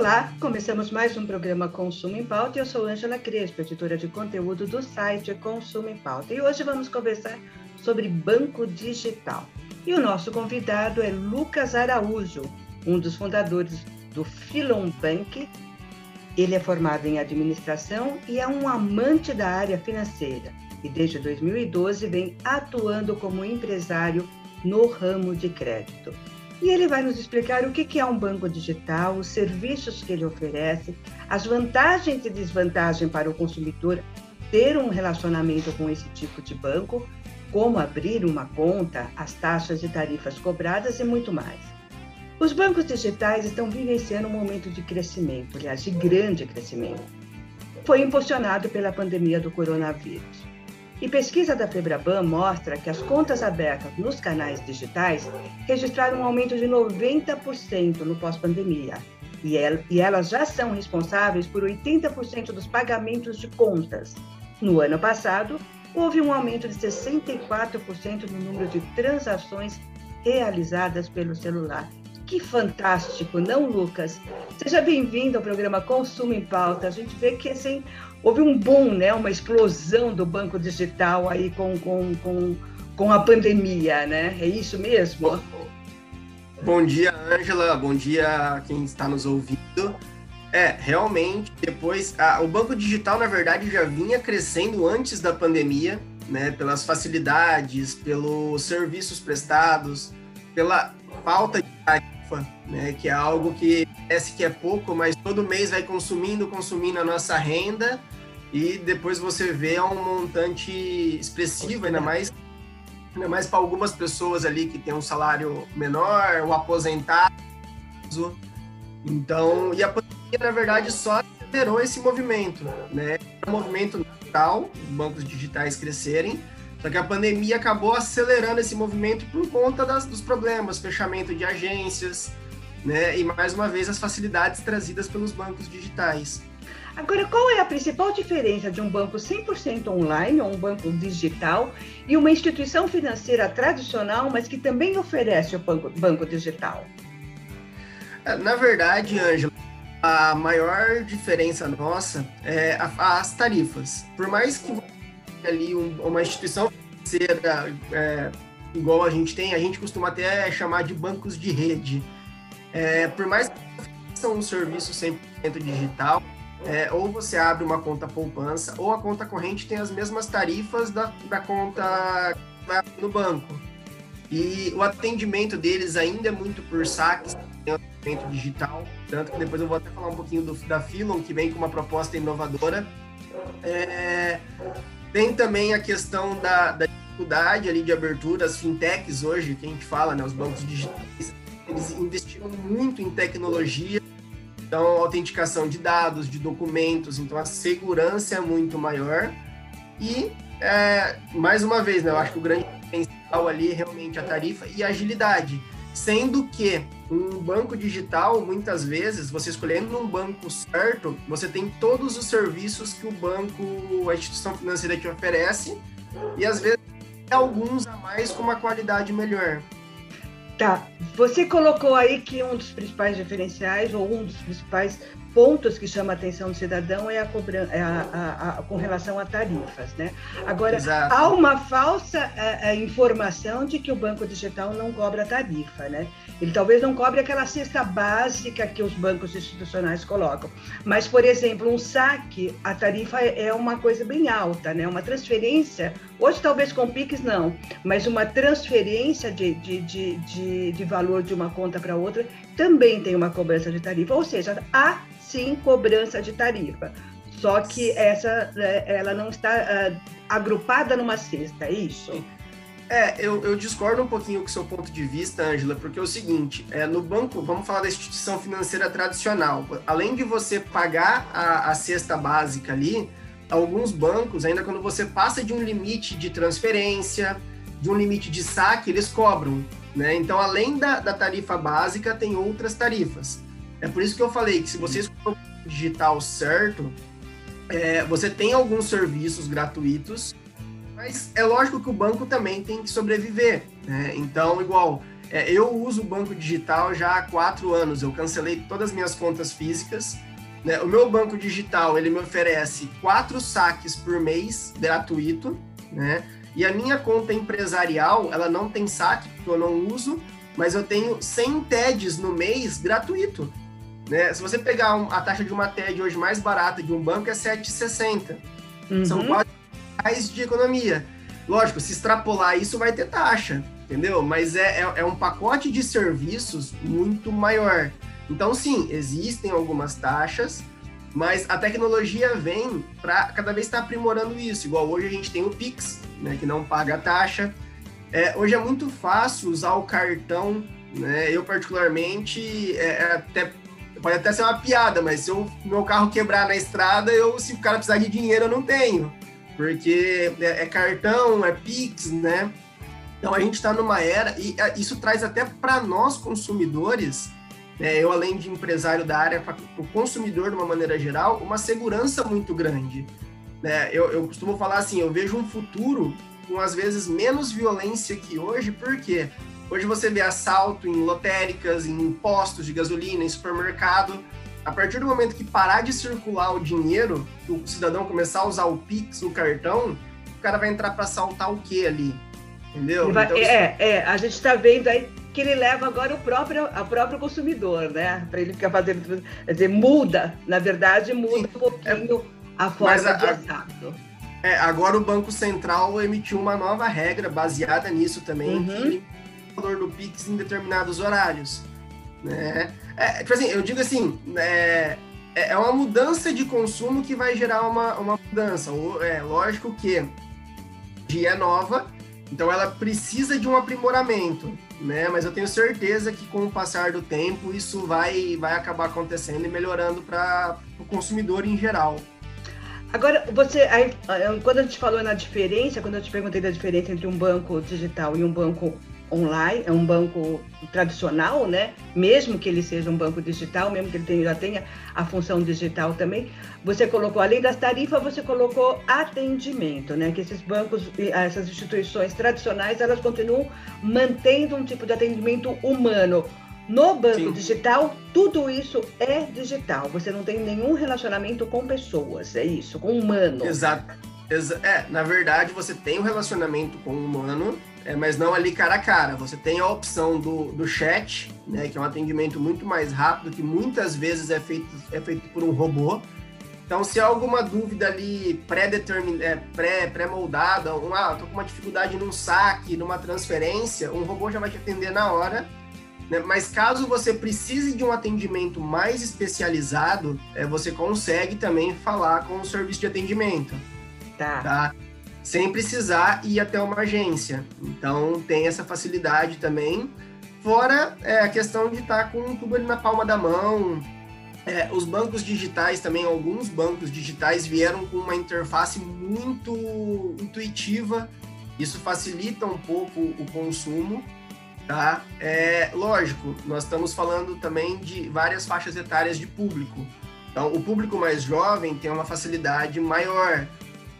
Olá, começamos mais um programa Consumo em Pauta eu sou Ângela Crespo, editora de conteúdo do site Consumo em Pauta. E hoje vamos conversar sobre banco digital. E o nosso convidado é Lucas Araújo, um dos fundadores do Filon Bank. Ele é formado em administração e é um amante da área financeira. E desde 2012 vem atuando como empresário no ramo de crédito. E ele vai nos explicar o que é um banco digital, os serviços que ele oferece, as vantagens e desvantagens para o consumidor ter um relacionamento com esse tipo de banco, como abrir uma conta, as taxas e tarifas cobradas e muito mais. Os bancos digitais estão vivenciando um momento de crescimento, aliás, de grande crescimento. Foi impulsionado pela pandemia do coronavírus. E pesquisa da Febraban mostra que as contas abertas nos canais digitais registraram um aumento de 90% no pós-pandemia. E, elas já são responsáveis por 80% dos pagamentos de contas. No ano passado, houve um aumento de 64% no número de transações realizadas pelo celular. Que fantástico, não, Lucas? Seja bem-vindo ao programa Consumo em Pauta. A gente vê que assim, houve um boom, né, uma explosão do banco digital aí com, com, com, com a pandemia, né? É isso mesmo? Bom dia, Ângela. Bom dia a quem está nos ouvindo. É, realmente, depois, o banco digital, na verdade, já vinha crescendo antes da pandemia, né? Pelas facilidades, pelos serviços prestados, pela falta de tarifa, né? Que é algo que parece que é pouco, mas todo mês vai consumindo, consumindo a nossa renda e depois você vê um montante expressivo, ainda mais ainda mais para algumas pessoas ali que tem um salário menor, o aposentado. Então, e a pandemia, na verdade, só acelerou esse movimento, né? É um movimento natural, bancos digitais crescerem, só que a pandemia acabou acelerando esse movimento por conta das, dos problemas, fechamento de agências, né? E mais uma vez as facilidades trazidas pelos bancos digitais. Agora, qual é a principal diferença de um banco 100% online ou um banco digital e uma instituição financeira tradicional, mas que também oferece o banco, banco digital? É, na verdade, Ângela, a maior diferença nossa é as tarifas. Por mais que ali uma instituição financeira é, igual a gente tem, a gente costuma até chamar de bancos de rede. É, por mais que são um serviço 100% digital, é, ou você abre uma conta poupança, ou a conta corrente tem as mesmas tarifas da, da conta no banco. E o atendimento deles ainda é muito por saques, tem atendimento digital, tanto que depois eu vou até falar um pouquinho do, da Filon, que vem com uma proposta inovadora. É, tem também a questão da, da dificuldade ali de abertura, as fintechs hoje, que a gente fala, né, os bancos digitais, eles investiram muito em tecnologia então, autenticação de dados, de documentos, então a segurança é muito maior. E, é, mais uma vez, né, eu acho que o grande diferencial ali é realmente a tarifa e a agilidade. Sendo que um banco digital, muitas vezes, você escolhendo um banco certo, você tem todos os serviços que o banco, a instituição financeira te oferece, e às vezes alguns a mais com uma qualidade melhor. Tá. Você colocou aí que um dos principais diferenciais, ou um dos principais pontos que chama a atenção do cidadão é a cobrança é a, a, a, com relação a tarifas, né? Agora Exato. há uma falsa a, informação de que o banco digital não cobra tarifa, né? Ele talvez não cobre aquela cesta básica que os bancos institucionais colocam, mas por exemplo um saque a tarifa é uma coisa bem alta, né? Uma transferência hoje talvez com Pix não, mas uma transferência de, de, de, de, de valor de uma conta para outra também tem uma cobrança de tarifa, ou seja, há sim cobrança de tarifa. Só que essa, é, ela não está uh, agrupada numa cesta, é isso? É, eu, eu, discordo um pouquinho com o seu ponto de vista, Ângela, porque é o seguinte, é, no banco, vamos falar da instituição financeira tradicional, além de você pagar a, a cesta básica ali, alguns bancos, ainda quando você passa de um limite de transferência, de um limite de saque, eles cobram, né? Então, além da, da tarifa básica, tem outras tarifas. É por isso que eu falei que se você escolher o digital certo, é, você tem alguns serviços gratuitos mas é lógico que o banco também tem que sobreviver. Né? Então, igual, é, eu uso o banco digital já há quatro anos. Eu cancelei todas as minhas contas físicas. Né? O meu banco digital ele me oferece quatro saques por mês gratuito, né? E a minha conta empresarial ela não tem saque porque eu não uso, mas eu tenho 100 TEDs no mês gratuito. Né? Se você pegar a taxa de uma TED hoje mais barata de um banco é 7,60. Uhum. São quase reais de economia. Lógico, se extrapolar isso vai ter taxa, entendeu? Mas é, é, é um pacote de serviços muito maior. Então, sim, existem algumas taxas, mas a tecnologia vem para cada vez estar tá aprimorando isso. Igual hoje a gente tem o Pix, né, que não paga taxa. É, hoje é muito fácil usar o cartão, né? Eu particularmente, é, é até pode até ser uma piada, mas se o meu carro quebrar na estrada, eu se o cara precisar de dinheiro, eu não tenho porque é, é cartão, é Pix, né? Então a gente está numa era, e é, isso traz até para nós consumidores, né, eu além de empresário da área, para o consumidor de uma maneira geral, uma segurança muito grande. Né? Eu, eu costumo falar assim, eu vejo um futuro com às vezes menos violência que hoje, porque hoje você vê assalto em lotéricas, em postos de gasolina, em supermercado, a partir do momento que parar de circular o dinheiro, o cidadão começar a usar o Pix, o cartão, o cara vai entrar para assaltar o quê ali? Entendeu? Vai, então, é, é, a gente está vendo aí que ele leva agora o próprio, o próprio consumidor, né? Para ele ficar fazendo. Quer dizer, muda, na verdade, muda sim, um pouquinho é, a forma a, de assalto. É, agora o Banco Central emitiu uma nova regra baseada nisso também, uhum. que o valor do Pix em determinados horários. Né? É, tipo assim, eu digo assim, é, é uma mudança de consumo que vai gerar uma, uma mudança. É lógico que dia é nova, então ela precisa de um aprimoramento, né? Mas eu tenho certeza que com o passar do tempo isso vai, vai acabar acontecendo e melhorando para o consumidor em geral. Agora, você, aí, quando a gente falou na diferença, quando eu te perguntei da diferença entre um banco digital e um banco online, é um banco tradicional, né? Mesmo que ele seja um banco digital, mesmo que ele tenha, já tenha a função digital também, você colocou, além das tarifas, você colocou atendimento, né? Que esses bancos, essas instituições tradicionais, elas continuam mantendo um tipo de atendimento humano. No banco Sim. digital, tudo isso é digital. Você não tem nenhum relacionamento com pessoas, é isso, com humano. Exato. Exa é, na verdade, você tem um relacionamento com o humano, é, mas não ali cara a cara. Você tem a opção do, do chat, né, que é um atendimento muito mais rápido, que muitas vezes é feito, é feito por um robô. Então, se há alguma dúvida ali pré-determinada, é, pré, pré-moldada, um, ah, tô com uma dificuldade num saque, numa transferência, um robô já vai te atender na hora. Né? Mas caso você precise de um atendimento mais especializado, é, você consegue também falar com o serviço de atendimento. Tá. tá? Sem precisar ir até uma agência. Então tem essa facilidade também. Fora é, a questão de estar tá com tudo ali na palma da mão. É, os bancos digitais também, alguns bancos digitais vieram com uma interface muito intuitiva. Isso facilita um pouco o consumo, tá? É, lógico, nós estamos falando também de várias faixas etárias de público. Então, o público mais jovem tem uma facilidade maior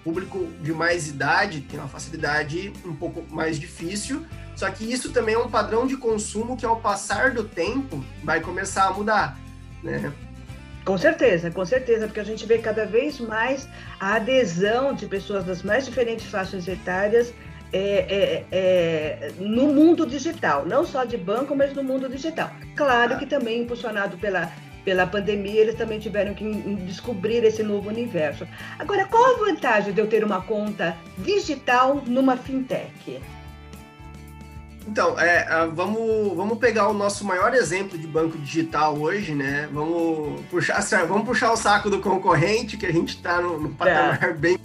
público de mais idade tem uma facilidade um pouco mais difícil, só que isso também é um padrão de consumo que, ao passar do tempo, vai começar a mudar, né? Com certeza, com certeza, porque a gente vê cada vez mais a adesão de pessoas das mais diferentes faixas etárias é, é, é, no mundo digital, não só de banco, mas no mundo digital. Claro ah. que também impulsionado pela pela pandemia, eles também tiveram que descobrir esse novo universo. Agora, qual a vantagem de eu ter uma conta digital numa fintech? Então, é, vamos, vamos pegar o nosso maior exemplo de banco digital hoje, né? Vamos puxar, vamos puxar o saco do concorrente, que a gente está no, no, patamar é. bem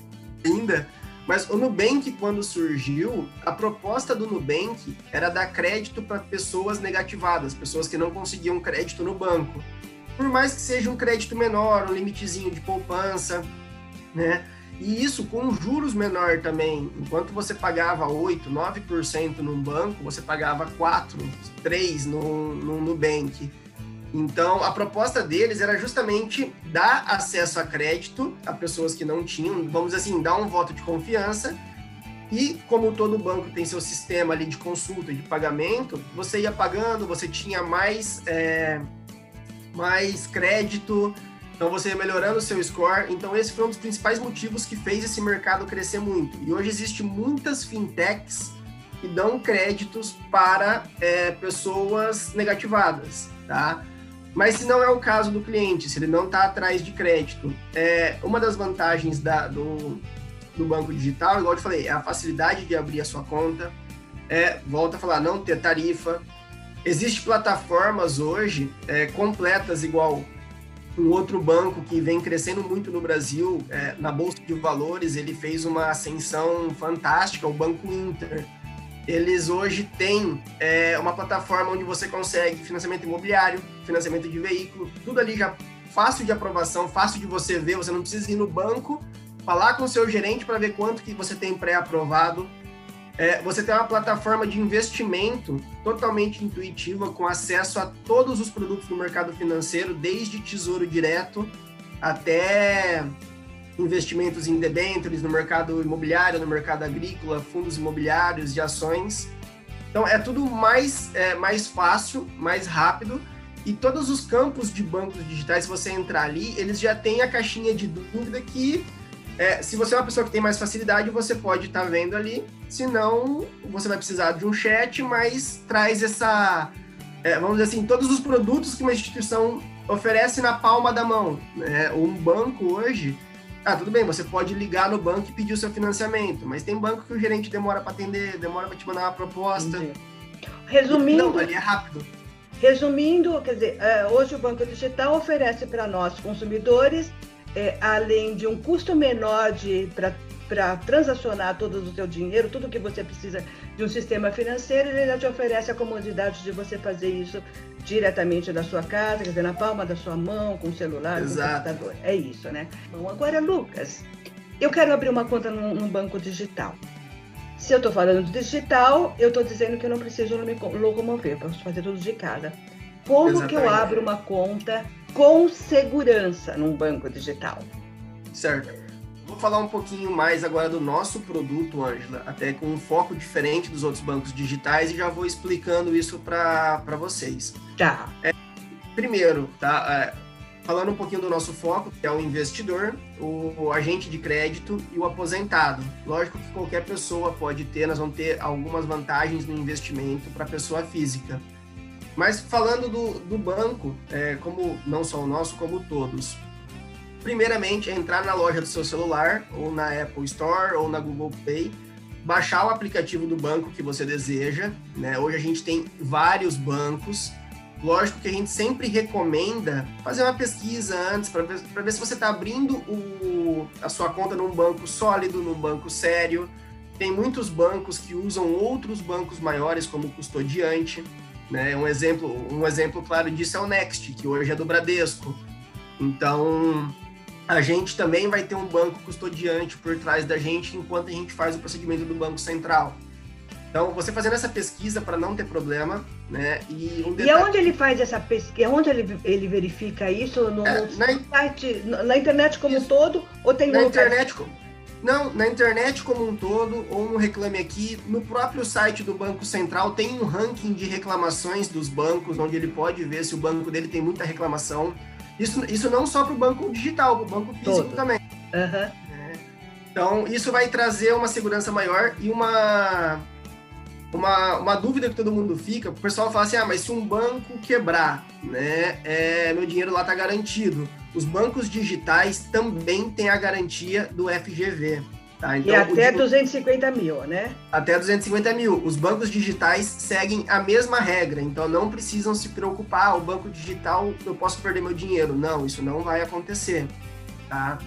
ainda. Mas o Nubank, quando surgiu, a proposta do Nubank era dar crédito para pessoas negativadas, pessoas que não conseguiam crédito no banco. Por mais que seja um crédito menor, um limitezinho de poupança, né? E isso com juros menor também. Enquanto você pagava 8, 9% num banco, você pagava 4, 3 no, no Nubank. Então, a proposta deles era justamente dar acesso a crédito a pessoas que não tinham, vamos dizer assim, dar um voto de confiança. E como todo banco tem seu sistema ali de consulta e de pagamento, você ia pagando, você tinha mais, é, mais crédito, então você ia melhorando o seu score. Então esse foi um dos principais motivos que fez esse mercado crescer muito. E hoje existe muitas fintechs que dão créditos para é, pessoas negativadas, tá? Mas se não é o caso do cliente, se ele não está atrás de crédito, é, uma das vantagens da, do, do banco digital, igual eu te falei, é a facilidade de abrir a sua conta, é, volta a falar, não ter tarifa. Existem plataformas hoje é, completas, igual um outro banco que vem crescendo muito no Brasil, é, na Bolsa de Valores, ele fez uma ascensão fantástica, o Banco Inter eles hoje têm é, uma plataforma onde você consegue financiamento imobiliário, financiamento de veículo, tudo ali já fácil de aprovação, fácil de você ver, você não precisa ir no banco, falar com o seu gerente para ver quanto que você tem pré-aprovado. É, você tem uma plataforma de investimento totalmente intuitiva, com acesso a todos os produtos do mercado financeiro, desde tesouro direto até investimentos em debêntures no mercado imobiliário, no mercado agrícola, fundos imobiliários de ações. Então é tudo mais, é, mais fácil, mais rápido e todos os campos de bancos digitais, se você entrar ali, eles já têm a caixinha de dúvida que é, se você é uma pessoa que tem mais facilidade, você pode estar tá vendo ali. Se não, você vai precisar de um chat, mas traz essa, é, vamos dizer assim, todos os produtos que uma instituição oferece na palma da mão. Né? Um banco hoje, ah, tudo bem, você pode ligar no banco e pedir o seu financiamento, mas tem banco que o gerente demora para atender, demora para te mandar uma proposta. Entendi. Resumindo. Não, ali é rápido. Resumindo, quer dizer, é, hoje o Banco Digital oferece para nós, consumidores, é, além de um custo menor para transacionar todo o seu dinheiro, tudo que você precisa de um sistema financeiro, ele já te oferece a comodidade de você fazer isso diretamente da sua casa, quer dizer, na palma da sua mão, com o celular, Exato. com o computador. É isso, né? Bom, agora, Lucas, eu quero abrir uma conta num, num banco digital. Se eu estou falando de digital, eu estou dizendo que eu não preciso me locomover, posso fazer tudo de casa. Como Exatamente. que eu abro uma conta com segurança num banco digital? Certo. Vou falar um pouquinho mais agora do nosso produto, Ângela, até com um foco diferente dos outros bancos digitais e já vou explicando isso para vocês. Tá. É, primeiro, tá? É, falando um pouquinho do nosso foco, que é o investidor, o, o, agente de crédito e o aposentado. Lógico que qualquer pessoa pode ter, nós vamos ter algumas vantagens no investimento para pessoa física. Mas falando do, do banco, é, como não só o nosso, como todos, primeiramente, é entrar na loja do seu celular, ou na Apple Store, ou na Google Play, baixar o aplicativo do banco que você deseja. Né? Hoje a gente tem vários bancos. Lógico que a gente sempre recomenda fazer uma pesquisa antes para ver, ver se você está abrindo o, a sua conta num banco sólido, num banco sério. Tem muitos bancos que usam outros bancos maiores como custodiante. Né? Um, exemplo, um exemplo claro disso é o Next, que hoje é do Bradesco. Então, a gente também vai ter um banco custodiante por trás da gente enquanto a gente faz o procedimento do Banco Central. Então, você fazendo essa pesquisa para não ter problema, né? E, um detalhe... e aonde ele faz essa pesquisa? Onde ele, ele verifica isso? No, é, no na, site, na internet como um todo? Ou tem na internet Não, na internet como um todo, ou no Reclame Aqui, no próprio site do Banco Central tem um ranking de reclamações dos bancos, onde ele pode ver se o banco dele tem muita reclamação isso, isso não só para o banco digital, para o banco físico Todo. também. Uhum. É. Então, isso vai trazer uma segurança maior e uma, uma, uma dúvida que todo mundo fica. O pessoal fala assim: ah, mas se um banco quebrar, né, é, meu dinheiro lá está garantido. Os bancos digitais também têm a garantia do FGV. Tá? Então, e até 250 mil, né? Até 250 mil. Os bancos digitais seguem a mesma regra, então não precisam se preocupar, ah, o banco digital, eu posso perder meu dinheiro. Não, isso não vai acontecer, tá?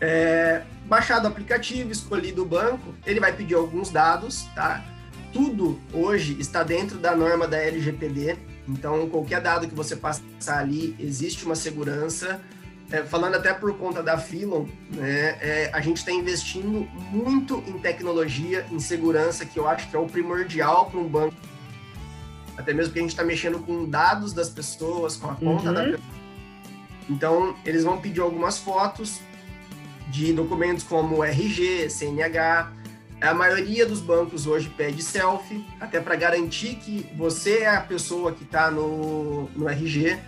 É, baixado o aplicativo, escolhido o banco, ele vai pedir alguns dados, tá? Tudo hoje está dentro da norma da LGPD, então qualquer dado que você passar ali, existe uma segurança. É, falando até por conta da Filon, né, é, a gente está investindo muito em tecnologia, em segurança, que eu acho que é o primordial para um banco. Até mesmo porque a gente está mexendo com dados das pessoas, com a conta uhum. da pessoa. Então, eles vão pedir algumas fotos, de documentos como RG, CNH. A maioria dos bancos hoje pede selfie, até para garantir que você é a pessoa que está no, no RG.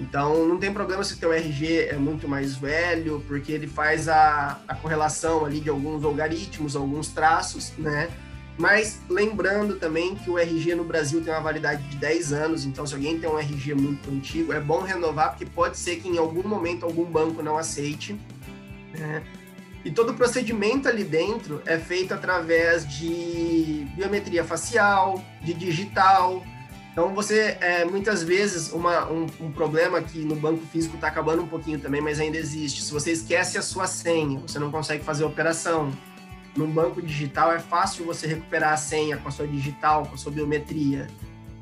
Então, não tem problema se o teu RG é muito mais velho, porque ele faz a, a correlação ali de alguns algoritmos, alguns traços, né? Mas lembrando também que o RG no Brasil tem uma validade de 10 anos, então se alguém tem um RG muito antigo, é bom renovar, porque pode ser que em algum momento algum banco não aceite. Né? E todo o procedimento ali dentro é feito através de biometria facial, de digital. Então, você, é, muitas vezes, uma, um, um, problema que no banco físico está acabando um pouquinho também, mas ainda existe. Se você esquece a sua senha, você não consegue fazer a operação. No banco digital é fácil você recuperar a senha com a sua digital, com a sua biometria.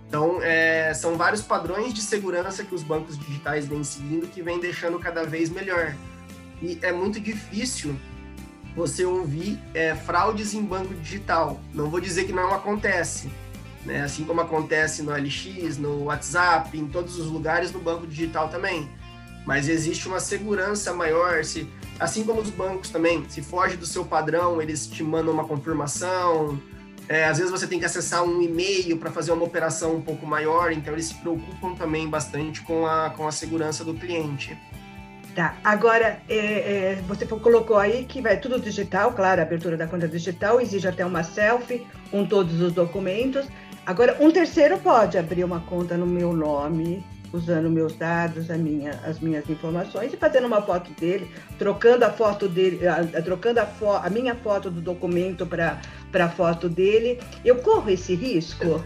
Então, é, são vários padrões de segurança que os bancos digitais vêm seguindo que vem deixando cada vez melhor e é muito difícil você ouvir é, fraudes em banco digital. Não vou dizer que não acontece, né? assim como acontece no LX, no WhatsApp, em todos os lugares, no banco digital também. Mas existe uma segurança maior, se, assim como os bancos também, se foge do seu padrão, eles te mandam uma confirmação. É, às vezes você tem que acessar um e-mail para fazer uma operação um pouco maior, então eles se preocupam também bastante com a, com a segurança do cliente. Tá. Agora, é, é, você colocou aí que vai tudo digital, claro, a abertura da conta digital exige até uma selfie com todos os documentos. Agora, um terceiro pode abrir uma conta no meu nome, usando meus dados, a minha, as minhas informações e fazendo uma foto dele, trocando a foto dele, a, a, trocando a, fo, a minha foto do documento para a foto dele. Eu corro esse risco?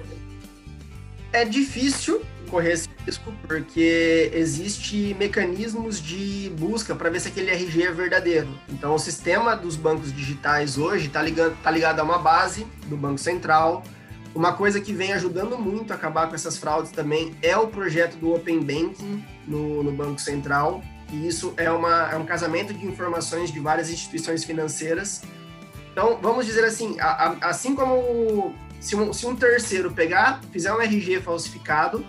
É difícil, correr esse risco, porque existe mecanismos de busca para ver se aquele RG é verdadeiro. Então, o sistema dos bancos digitais hoje está ligado, tá ligado a uma base do Banco Central. Uma coisa que vem ajudando muito a acabar com essas fraudes também é o projeto do Open Banking no, no Banco Central. E isso é, uma, é um casamento de informações de várias instituições financeiras. Então, vamos dizer assim, a, a, assim como se um, se um terceiro pegar, fizer um RG falsificado,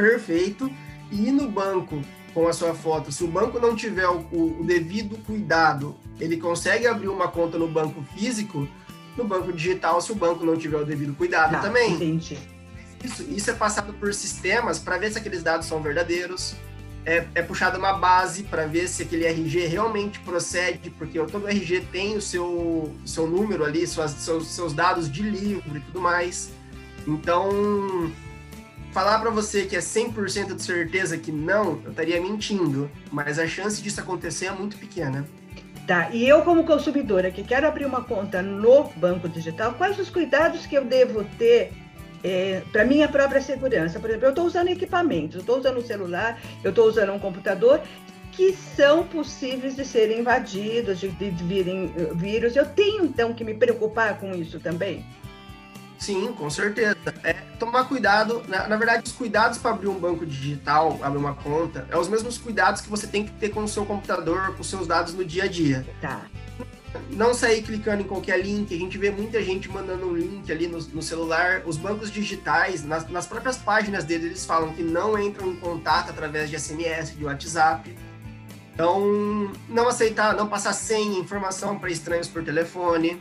perfeito e ir no banco com a sua foto. Se o banco não tiver o, o, devido cuidado, ele consegue abrir uma conta no banco físico, no banco digital, se o banco não tiver o devido cuidado tá, também. Entendi. Isso, isso é passado por sistemas para ver se aqueles dados são verdadeiros. É, é puxada uma base para ver se aquele RG realmente procede, porque todo RG tem o seu, seu número ali, suas, seus, seus dados de livro e tudo mais. Então, falar para você que é 100% de certeza que não, eu estaria mentindo, mas a chance disso acontecer é muito pequena. Tá, e eu como consumidora que quero abrir uma conta no banco digital, quais os cuidados que eu devo ter é, para minha própria segurança? Por exemplo, eu estou usando equipamentos, eu estou usando um celular, eu estou usando um computador que são possíveis de serem invadidos, de, de virem eh, vírus. Eu tenho então que me preocupar com isso também? Sim, com certeza. É tomar cuidado. Na, na verdade, os cuidados para abrir um banco digital, abrir uma conta, é os mesmos cuidados que você tem que ter com o seu computador, com os seus dados no dia a dia. Tá. Não sair clicando em qualquer link. A gente vê muita gente mandando um link ali no, no celular. Os bancos digitais, nas, nas próprias páginas deles, eles falam que não entram em contato através de SMS, de WhatsApp. Então, não aceitar, não passar senha, informação para estranhos por telefone.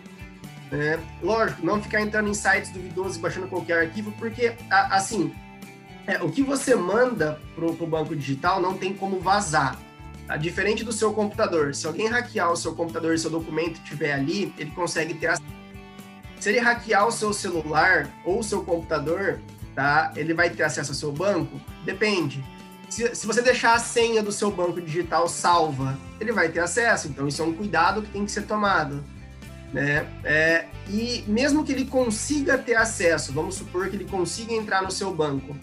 É, lógico, não ficar entrando em sites duvidosos e baixando qualquer arquivo, porque, assim, é, o que você manda para o banco digital não tem como vazar. Tá? Diferente do seu computador. Se alguém hackear o seu computador e seu documento estiver ali, ele consegue ter acesso. Se ele hackear o seu celular ou o seu computador, tá? ele vai ter acesso ao seu banco? Depende. Se, se você deixar a senha do seu banco digital salva, ele vai ter acesso. Então, isso é um cuidado que tem que ser tomado né? É, e mesmo que ele consiga ter acesso, vamos supor que ele consiga entrar no seu banco,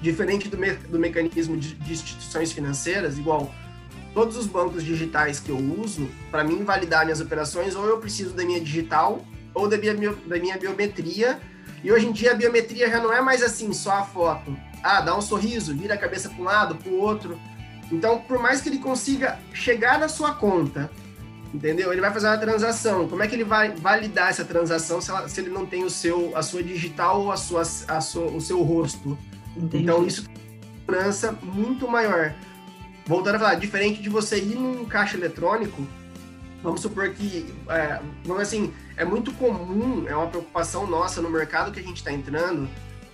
diferente do, me, do mecanismo de, de, instituições financeiras, igual todos os bancos digitais que eu uso, para mim validar minhas operações, ou eu preciso da minha digital ou da minha, da minha biometria. E hoje em dia a biometria já não é mais assim, só a foto. Ah, dá um sorriso, vira a cabeça para um lado, para o outro. Então, por mais que ele consiga chegar na sua conta, entendeu? Ele vai fazer uma transação. Como é que ele vai validar essa transação se, ela, se ele não tem o seu, a sua digital ou a sua, a sua, o seu rosto? Entendi. Então, isso tem uma segurança muito maior voltando a falar, diferente de você ir num caixa eletrônico, vamos supor que, é, vamos assim, é muito comum, é uma preocupação nossa no mercado que a gente está entrando.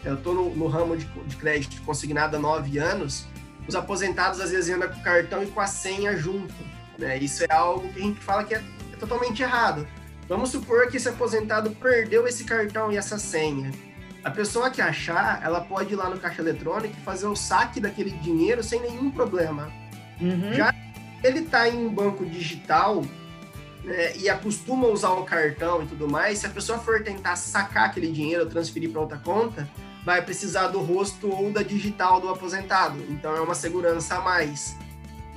Eu estou no, no, ramo de, de, crédito consignado há nove anos. Os aposentados às vezes andam com o cartão e com a senha junto. Né? Isso é algo que a gente fala que é, é totalmente errado. Vamos supor que esse aposentado perdeu esse cartão e essa senha. A pessoa que achar, ela pode ir lá no caixa eletrônico e fazer o saque daquele dinheiro sem nenhum problema. Uhum. Já ele está em um banco digital né, e acostuma a usar o cartão e tudo mais, se a pessoa for tentar sacar aquele dinheiro ou transferir para outra conta, vai precisar do rosto ou da digital do aposentado. Então é uma segurança a mais.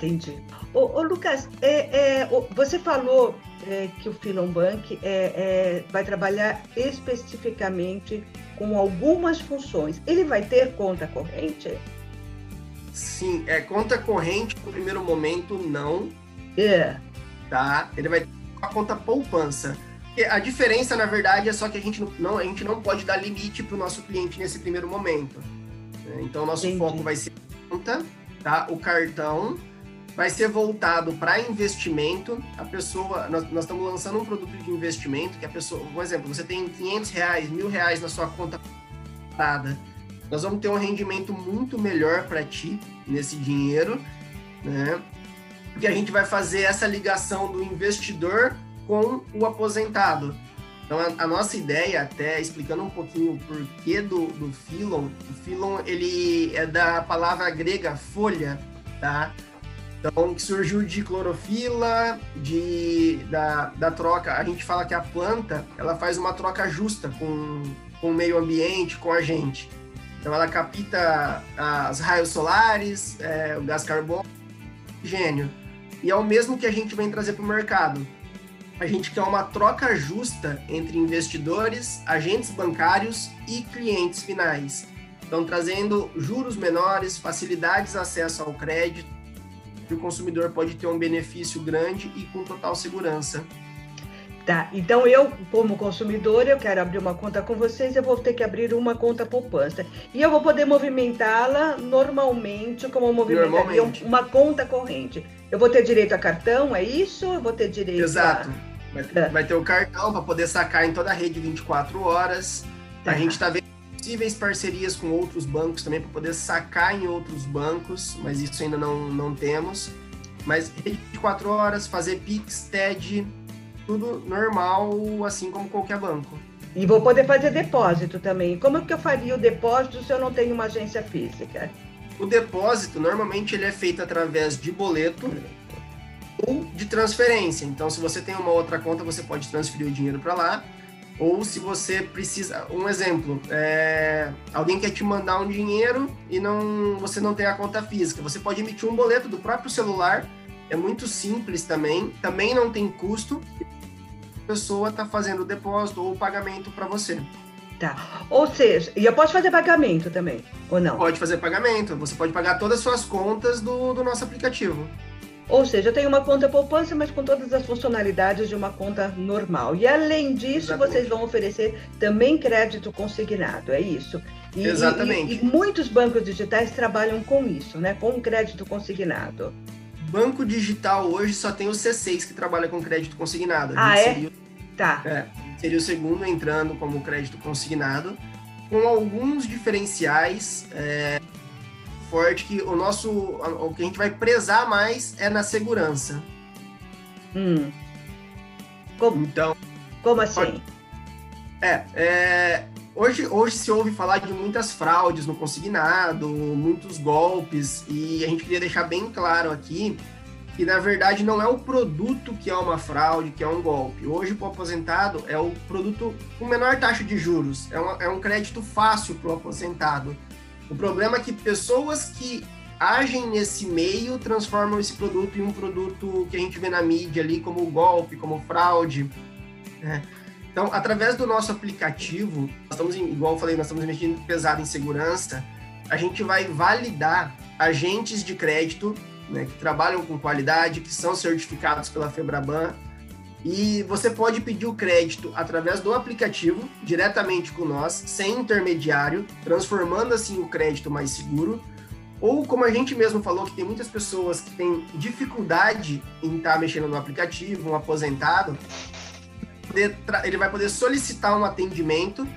Entendi. Ô, ô Lucas, é, é, você falou é, que o Filon Bank é, é, vai trabalhar especificamente com algumas funções. Ele vai ter conta corrente? Sim, é conta corrente no primeiro momento, não. É. Tá? Ele vai ter a conta poupança. A diferença, na verdade, é só que a gente não, a gente não pode dar limite para o nosso cliente nesse primeiro momento. Né? Então, nosso Entendi. foco vai ser a conta, tá? o cartão, vai ser voltado para investimento. A pessoa, nós, nós, estamos lançando um produto de investimento que a pessoa, por exemplo, você tem 500 reais, mil reais na sua conta parada. Nós vamos ter um rendimento muito melhor para ti nesse dinheiro, né? Porque a gente vai fazer essa ligação do investidor com o aposentado. Então, a, a, nossa ideia, até explicando um pouquinho o porquê do, do Philon, o Philon, ele é da palavra grega folha, tá? Então, que surgiu de clorofila, de, da, da troca. A gente fala que a planta, ela faz uma troca justa com, com o meio ambiente, com a gente. Então, ela capta as raios solares, é, o gás carbono, gênio. E é o mesmo que a gente vem trazer para o mercado. A gente quer uma troca justa entre investidores, agentes bancários e clientes finais. Então, trazendo juros menores, facilidades de acesso ao crédito, que o consumidor pode ter um benefício grande e com total segurança. Tá, então eu, como consumidor, eu quero abrir uma conta com vocês, eu vou ter que abrir uma conta poupança. E eu vou poder movimentá-la normalmente, como eu movimentaria uma conta corrente. Eu vou ter direito a cartão, é isso? Eu vou ter direito Exato. A... Vai, ter, ah. vai ter o cartão para poder sacar em toda a rede 24 horas. Tá. A gente está vendo possíveis parcerias com outros bancos também para poder sacar em outros bancos, mas isso ainda não, não temos. Mas rede 24 horas, fazer Pix, TED, tudo normal, assim como qualquer banco. E vou poder fazer depósito também. Como é que eu faria o depósito se eu não tenho uma agência física? O depósito, normalmente, ele é feito através de boleto ou de transferência. Então, se você tem uma outra conta, você pode transferir o dinheiro para lá ou se você precisa, um exemplo, é, alguém quer te mandar um dinheiro e não, você não tem a conta física, você pode emitir um boleto do próprio celular, é muito simples também, também não tem custo, a pessoa está fazendo o depósito ou o pagamento para você. Tá. Ou seja, e eu posso fazer pagamento também, ou não? Pode fazer pagamento, você pode pagar todas as suas contas do, do nosso aplicativo. Ou seja, eu tenho uma conta poupança, mas com todas as funcionalidades de uma conta normal. E além disso, Exatamente. vocês vão oferecer também crédito consignado, é isso? E, Exatamente. E, e, muitos bancos digitais trabalham com isso, né? Com crédito consignado. Banco digital hoje só tem o C6 que trabalha com crédito consignado. Ah, é? Seria, tá. É, seria o segundo entrando como crédito consignado, com alguns diferenciais. É, forte que o nosso o que a gente vai prezar mais é na segurança. Hum. Como, então, como assim? É, é, hoje, hoje se ouve falar de muitas fraudes no consignado, muitos golpes, e a gente queria deixar bem claro aqui que na verdade não é o produto que é uma fraude, que é um golpe. Hoje, para o aposentado, é o produto com menor taxa de juros, é, uma, é um crédito fácil para o aposentado. O problema é que pessoas que agem nesse meio transformam esse produto em um produto que a gente vê na mídia ali como golpe, como fraude. Né? Então, através do nosso aplicativo, nós estamos, igual eu falei, nós estamos investindo pesado em segurança, a gente vai validar agentes de crédito né, que trabalham com qualidade, que são certificados pela Febraban, e você pode pedir o crédito através do aplicativo, diretamente com nós, sem intermediário, transformando assim o crédito mais seguro. Ou como a gente mesmo falou, que tem muitas pessoas que têm dificuldade em estar tá mexendo no aplicativo, um aposentado, ele vai poder solicitar um atendimento,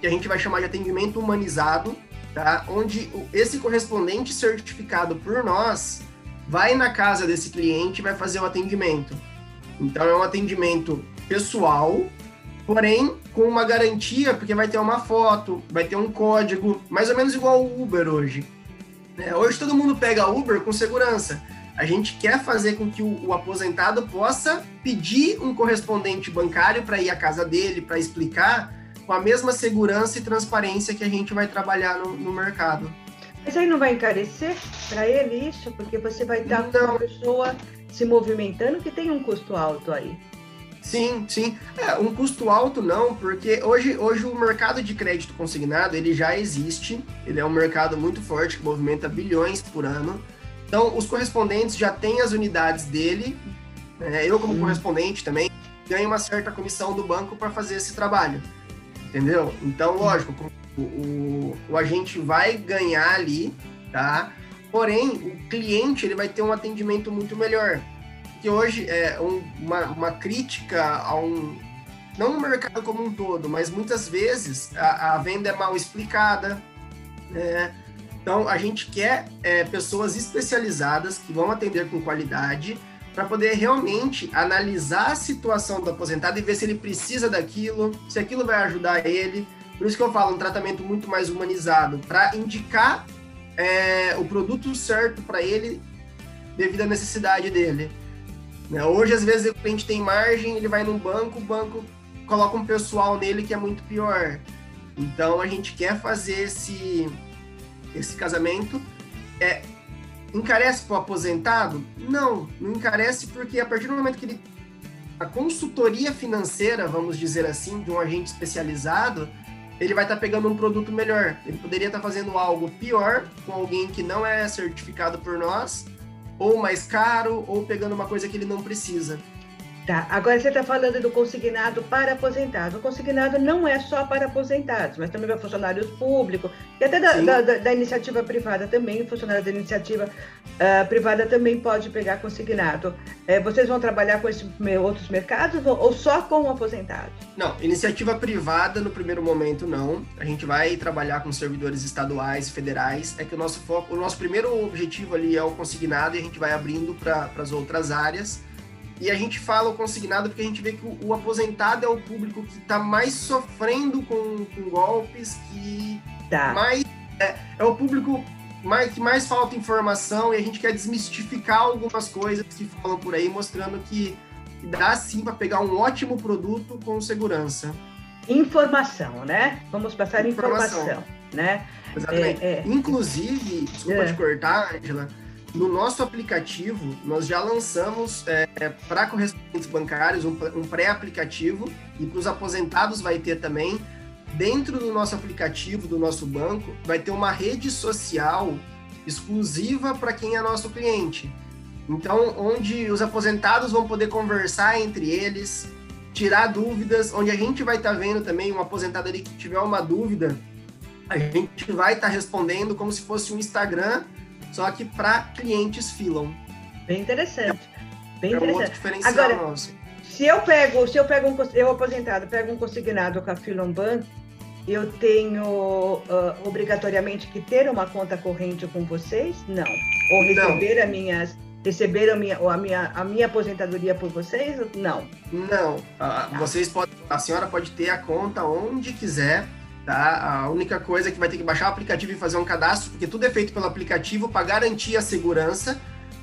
que a gente vai chamar de atendimento humanizado, tá? onde esse correspondente certificado por nós vai na casa desse cliente e vai fazer o atendimento. Então é um atendimento pessoal, porém com uma garantia, porque vai ter uma foto, vai ter um código, mais ou menos igual o Uber hoje. É, hoje todo mundo pega Uber com segurança. A gente quer fazer com que o, o aposentado possa pedir um correspondente bancário para ir à casa dele, para explicar, com a mesma segurança e transparência que a gente vai trabalhar no, no mercado. Mas aí não vai encarecer para ele isso? Porque você vai estar com uma pessoa se movimentando que tem um custo alto aí. Sim, sim. É, um custo alto não, porque hoje, hoje o mercado de crédito consignado ele já existe, ele é um mercado muito forte que movimenta bilhões por ano. Então, os correspondentes já têm as unidades dele. Né? Eu, como hum. correspondente também, ganho uma certa comissão do banco para fazer esse trabalho. Entendeu? Então, lógico, o, o, o agente vai ganhar ali, tá? Porém, o cliente ele vai ter um atendimento muito melhor. Que hoje é um, uma, uma crítica a um. Não no mercado como um todo, mas muitas vezes a, a venda é mal explicada. Né? Então, a gente quer é, pessoas especializadas que vão atender com qualidade para poder realmente analisar a situação do aposentado e ver se ele precisa daquilo, se aquilo vai ajudar ele. Por isso que eu falo um tratamento muito mais humanizado, para indicar é, o produto certo para ele devido à necessidade dele. Né? Hoje, às vezes, o cliente tem margem, ele vai num banco, o banco coloca um pessoal nele que é muito pior. Então, a gente quer fazer esse, esse casamento. É, encarece para o aposentado? Não, não encarece porque a partir do momento que ele. A consultoria financeira, vamos dizer assim, de um agente especializado, ele vai estar tá pegando um produto melhor. Ele poderia estar tá fazendo algo pior com alguém que não é certificado por nós, ou mais caro, ou pegando uma coisa que ele não precisa. Tá, agora você está falando do consignado para aposentados. O consignado não é só para aposentados, mas também para funcionários públicos, e até da, da, da, da iniciativa privada também, funcionário da iniciativa uh, privada também pode pegar consignado. Uh, vocês vão trabalhar com esses outros mercados ou, só com aposentados? Não, iniciativa privada no primeiro momento não. A gente vai trabalhar com servidores estaduais federais. É que o nosso foco, o nosso primeiro objetivo ali é o consignado e a gente vai abrindo para as outras áreas. E a gente fala o consignado porque a gente vê que o, o aposentado é o público que está mais sofrendo com, com, golpes, que tá. mais é, é, o público mais, que mais falta informação e a gente quer desmistificar algumas coisas que falam por aí, mostrando que, dá sim para pegar um ótimo produto com segurança. Informação, né? Vamos passar informação, informação né? Exatamente. É, é... Inclusive, desculpa é. te cortar, Angela, no nosso aplicativo, nós já lançamos é, para correspondentes bancários um, um pré-aplicativo e para os aposentados vai ter também. Dentro do nosso aplicativo, do nosso banco, vai ter uma rede social exclusiva para quem é nosso cliente. Então, onde os aposentados vão poder conversar entre eles, tirar dúvidas, onde a gente vai estar tá vendo também um aposentado ali que tiver uma dúvida, a gente vai estar tá respondendo como se fosse um Instagram só que para clientes Filon. Bem interessante. Bem é interessante. Um outro diferencial Agora, nosso. Se eu pego, se eu pego um eu aposentado, pego um consignado com a Filon Bank, eu tenho uh, obrigatoriamente que ter uma conta corrente com vocês? Não. Ou receber Não. a minhas receber a minha, a minha, a minha aposentadoria por vocês? Não. Não. Ah, vocês podem, a senhora pode ter a conta onde quiser Tá? A única coisa é que vai ter que baixar o aplicativo e fazer um cadastro, porque tudo é feito pelo aplicativo para garantir a segurança.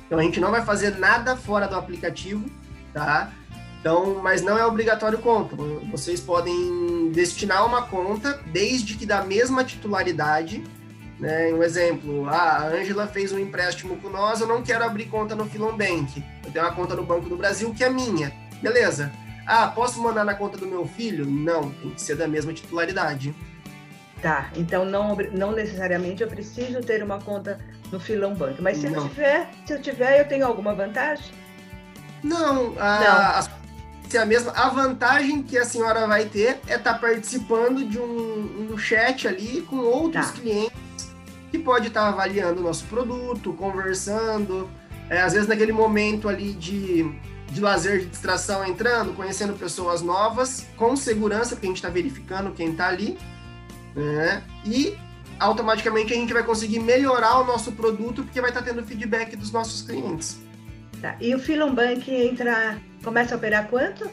Então a gente não vai fazer nada fora do aplicativo, tá? Então, mas não é obrigatório conta. Vocês podem destinar uma conta, desde que da mesma titularidade, Né? Um exemplo, ah, a Ângela fez um empréstimo com nós, eu não quero abrir conta no Filon Bank. Eu tenho uma conta no Banco do Brasil que é minha. Beleza. Ah, posso mandar na conta do meu filho? Não, tem que ser da mesma titularidade. Tá, então não, não necessariamente eu preciso ter uma conta no Filão Bank. Mas se não. eu tiver, se eu tiver, eu tenho alguma vantagem? Não, a, não. A, se a mesma. A vantagem que a senhora vai ter é estar tá participando de um, um chat ali com outros tá. clientes que pode estar tá avaliando o nosso produto, conversando, é, às vezes naquele momento ali de, de lazer, de distração entrando, conhecendo pessoas novas, com segurança, porque a gente está verificando quem está ali, né? E automaticamente a gente vai conseguir melhorar o nosso produto, porque vai estar tendo feedback dos nossos clientes. Tá. E o Filon Bank entra, começa a operar quanto?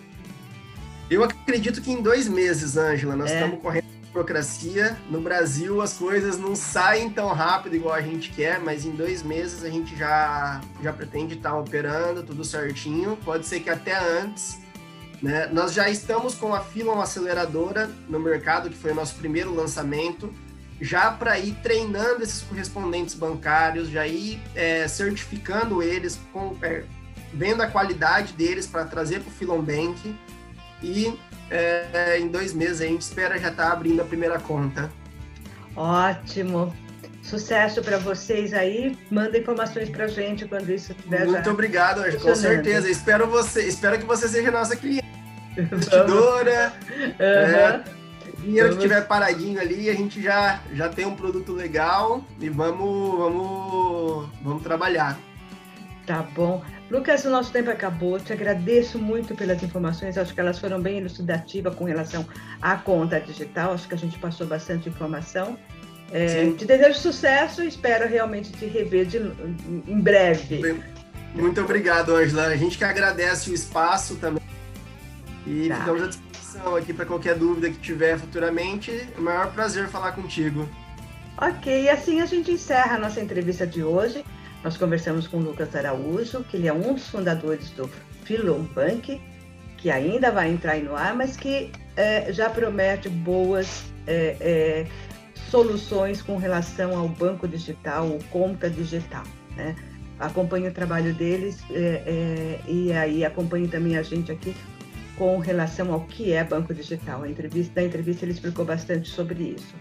Eu acredito que em dois meses, Ângela. Nós é. estamos correndo burocracia. No Brasil, as coisas não saem tão rápido igual a gente quer, mas em dois meses a gente já, já pretende estar operando tudo certinho. Pode ser que até antes. Né? Nós já estamos com a Filon Aceleradora no mercado, que foi o nosso primeiro lançamento, já para ir treinando esses correspondentes bancários, já ir é, certificando eles, com, é, vendo a qualidade deles para trazer para o Filon Bank. E é, em dois meses a gente espera já estar tá abrindo a primeira conta. Ótimo. Sucesso para vocês aí. Manda informações para gente quando isso estiver Muito obrigado, com certeza. Espero você, espero que você seja nossa cliente, investidora. uhum. é, dinheiro que estiver paradinho ali, a gente já já tem um produto legal e vamos vamos vamos trabalhar. Tá bom. Lucas, o nosso tempo acabou. Te agradeço muito pelas informações. Acho que elas foram bem elucidativas com relação à conta digital. Acho que a gente passou bastante informação. É, te desejo sucesso e espero realmente te rever de, em breve. Muito obrigado, Angela. A gente que agradece o espaço também. E tá. ficamos à disposição aqui para qualquer dúvida que tiver futuramente. É o maior prazer falar contigo. Ok, e assim a gente encerra a nossa entrevista de hoje. Nós conversamos com o Lucas Araújo, que ele é um dos fundadores do Filon Bank, que ainda vai entrar no ar, mas que é, já promete boas é, é, soluções com relação ao banco digital, ou conta digital. Né? Acompanhe o trabalho deles é, é, e aí acompanhe também a gente aqui com relação ao que é banco digital. A entrevista, na entrevista ele explicou bastante sobre isso.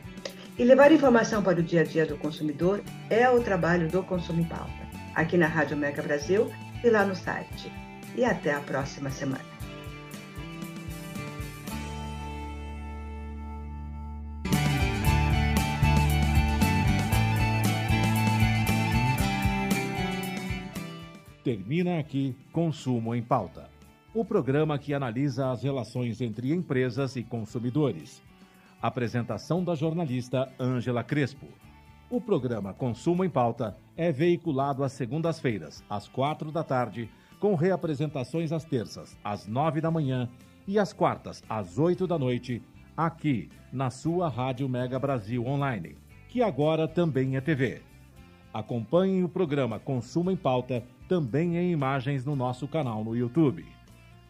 E levar informação para o dia a dia do consumidor é o trabalho do Consumo em Pauta, aqui na Rádio Mega Brasil e lá no site. E até a próxima semana. Termina aqui Consumo em Pauta, o programa que analisa as relações entre empresas e consumidores Apresentação da jornalista Ângela Crespo. O programa Consumo em Pauta é veiculado às segundas-feiras, às quatro da tarde, com reapresentações às terças, às nove da manhã e às quartas, às oito da noite, aqui na sua Rádio Mega Brasil Online, que agora também é TV. Acompanhem o programa Consumo em Pauta também em imagens no nosso canal no YouTube.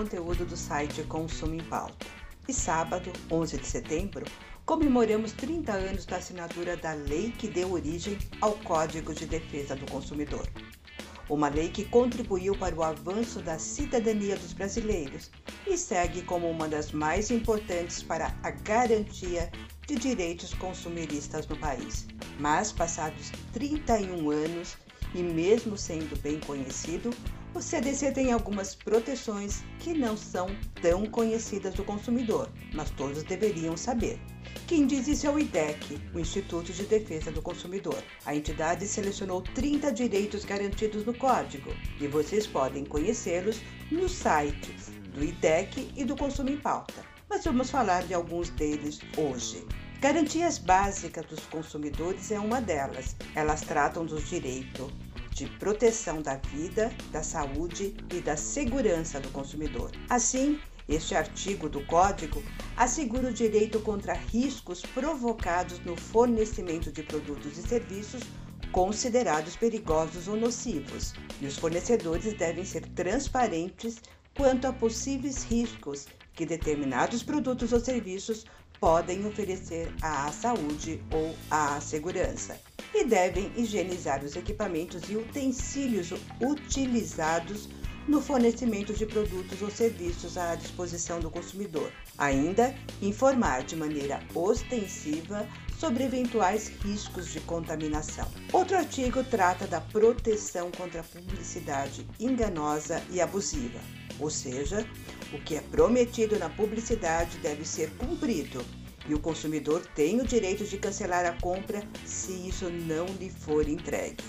Conteúdo do site Consumo em Pauta. E sábado, 11 de setembro, comemoramos 30 anos da assinatura da lei que deu origem ao Código de Defesa do Consumidor. Uma lei que contribuiu para o avanço da cidadania dos brasileiros e segue como uma das mais importantes para a garantia de direitos consumeristas no país. Mas, passados 31 anos, e mesmo sendo bem conhecido, o CDC tem algumas proteções que não são tão conhecidas do consumidor, mas todos deveriam saber. Quem diz isso é o IDEC, o Instituto de Defesa do Consumidor. A entidade selecionou 30 direitos garantidos no código e vocês podem conhecê-los nos sites do IDEC e do Consumo em Pauta. Mas vamos falar de alguns deles hoje. Garantias básicas dos consumidores é uma delas. Elas tratam dos direitos de proteção da vida, da saúde e da segurança do consumidor. Assim, este artigo do Código assegura o direito contra riscos provocados no fornecimento de produtos e serviços considerados perigosos ou nocivos, e os fornecedores devem ser transparentes quanto a possíveis riscos que determinados produtos ou serviços podem oferecer à saúde ou à segurança e devem higienizar os equipamentos e utensílios utilizados no fornecimento de produtos ou serviços à disposição do consumidor. Ainda, informar de maneira ostensiva sobre eventuais riscos de contaminação. Outro artigo trata da proteção contra a publicidade enganosa e abusiva, ou seja, o que é prometido na publicidade deve ser cumprido e o consumidor tem o direito de cancelar a compra se isso não lhe for entregue.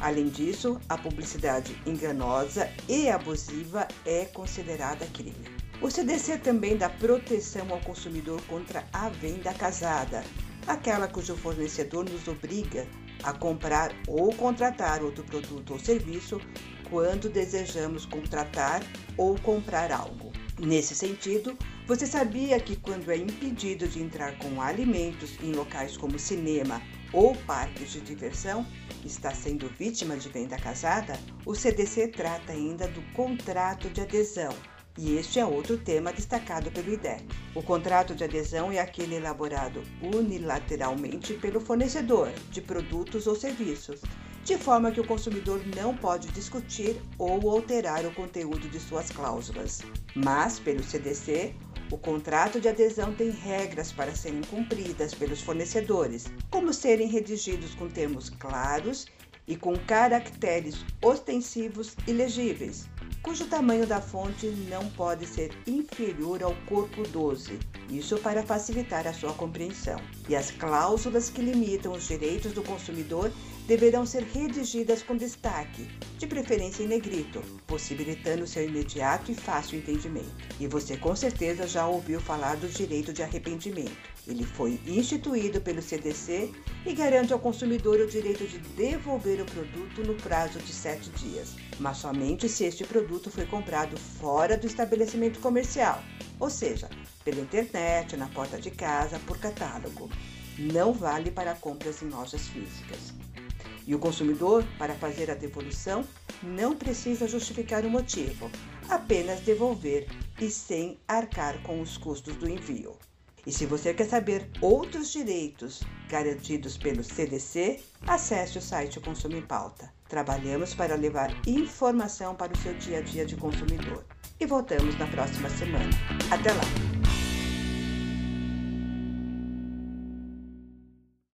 Além disso, a publicidade enganosa e abusiva é considerada crime. O CDC também dá proteção ao consumidor contra a venda casada, aquela cujo fornecedor nos obriga a comprar ou contratar outro produto ou serviço quando desejamos contratar ou comprar algo. Nesse sentido, você sabia que quando é impedido de entrar com alimentos em locais como cinema ou parques de diversão, está sendo vítima de venda casada, o CDC trata ainda do contrato de adesão. E este é outro tema destacado pelo IDEC. O contrato de adesão é aquele elaborado unilateralmente pelo fornecedor de produtos ou serviços, de forma que o consumidor não pode discutir ou alterar o conteúdo de suas cláusulas. Mas, pelo CDC, o contrato de adesão tem regras para serem cumpridas pelos fornecedores, como serem redigidos com termos claros e com caracteres ostensivos e legíveis, cujo tamanho da fonte não pode ser inferior ao corpo 12, isso para facilitar a sua compreensão. E as cláusulas que limitam os direitos do consumidor deverão ser redigidas com destaque, de preferência em negrito, possibilitando seu imediato e fácil entendimento. E você com certeza já ouviu falar do direito de arrependimento. Ele foi instituído pelo CDC e garante ao consumidor o direito de devolver o produto no prazo de sete dias, mas somente se este produto foi comprado fora do estabelecimento comercial, ou seja, pela internet, na porta de casa, por catálogo. Não vale para compras em lojas físicas. E o consumidor, para fazer a devolução, não precisa justificar o motivo, apenas devolver e sem arcar com os custos do envio. E se você quer saber outros direitos garantidos pelo CDC, acesse o site Consumo em Pauta. Trabalhamos para levar informação para o seu dia a dia de consumidor. E voltamos na próxima semana. Até lá!